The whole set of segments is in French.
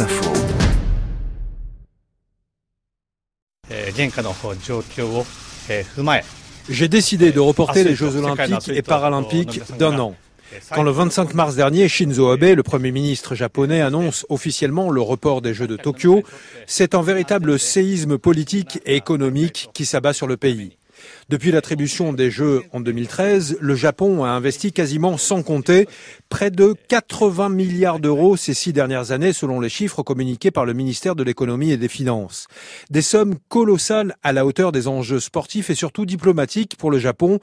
Info. J'ai décidé de reporter les Jeux olympiques et paralympiques d'un an. Quand le 25 mars dernier, Shinzo Abe, le Premier ministre japonais, annonce officiellement le report des Jeux de Tokyo, c'est un véritable séisme politique et économique qui s'abat sur le pays. Depuis l'attribution des Jeux en 2013, le Japon a investi quasiment sans compter près de 80 milliards d'euros ces six dernières années selon les chiffres communiqués par le ministère de l'économie et des finances. Des sommes colossales à la hauteur des enjeux sportifs et surtout diplomatiques pour le Japon.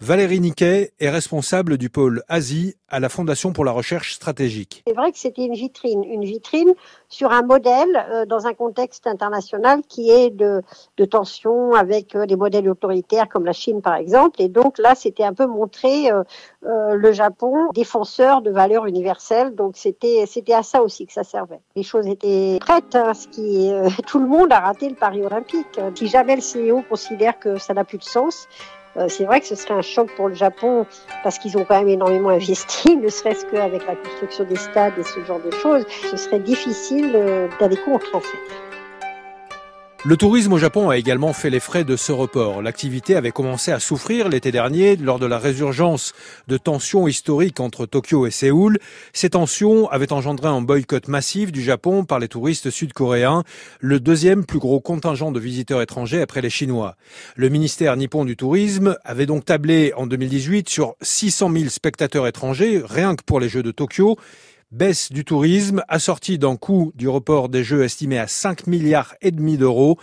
Valérie Niquet est responsable du pôle Asie à la Fondation pour la recherche stratégique. C'est vrai que c'était une vitrine, une vitrine sur un modèle euh, dans un contexte international qui est de, tension avec euh, des modèles autoritaires comme la Chine par exemple. Et donc là, c'était un peu montrer euh, le Japon défenseur de valeurs universelles. Donc c'était c'était à ça aussi que ça servait. Les choses étaient prêtes. Hein, ce qui tout le monde a raté le pari olympique. Si jamais le CEO considère que ça n'a plus de sens, euh, c'est vrai que ce serait un choc pour le Japon parce qu'ils ont quand même énormément investi, ne serait-ce qu'avec la construction des stades et ce genre de choses. Ce serait difficile euh, d'aller contre en fait. Le tourisme au Japon a également fait les frais de ce report. L'activité avait commencé à souffrir l'été dernier lors de la résurgence de tensions historiques entre Tokyo et Séoul. Ces tensions avaient engendré un boycott massif du Japon par les touristes sud-coréens, le deuxième plus gros contingent de visiteurs étrangers après les Chinois. Le ministère nippon du tourisme avait donc tablé en 2018 sur 600 000 spectateurs étrangers, rien que pour les Jeux de Tokyo, baisse du tourisme assortie d'un coût du report des Jeux estimé à 5 milliards et demi d'euros.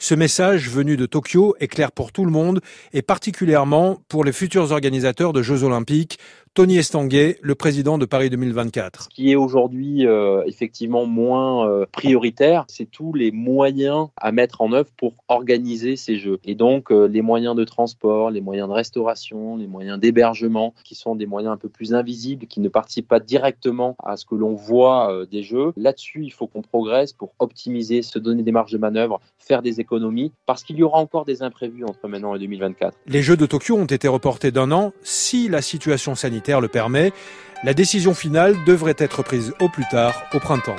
Ce message venu de Tokyo est clair pour tout le monde et particulièrement pour les futurs organisateurs de Jeux olympiques. Tony Estanguet, le président de Paris 2024. Ce qui est aujourd'hui euh, effectivement moins euh, prioritaire, c'est tous les moyens à mettre en œuvre pour organiser ces jeux. Et donc euh, les moyens de transport, les moyens de restauration, les moyens d'hébergement, qui sont des moyens un peu plus invisibles, qui ne participent pas directement à ce que l'on voit des jeux. Là-dessus, il faut qu'on progresse pour optimiser, se donner des marges de manœuvre, faire des parce qu'il y aura encore des imprévus entre maintenant et 2024. Les Jeux de Tokyo ont été reportés d'un an si la situation sanitaire le permet. La décision finale devrait être prise au plus tard au printemps.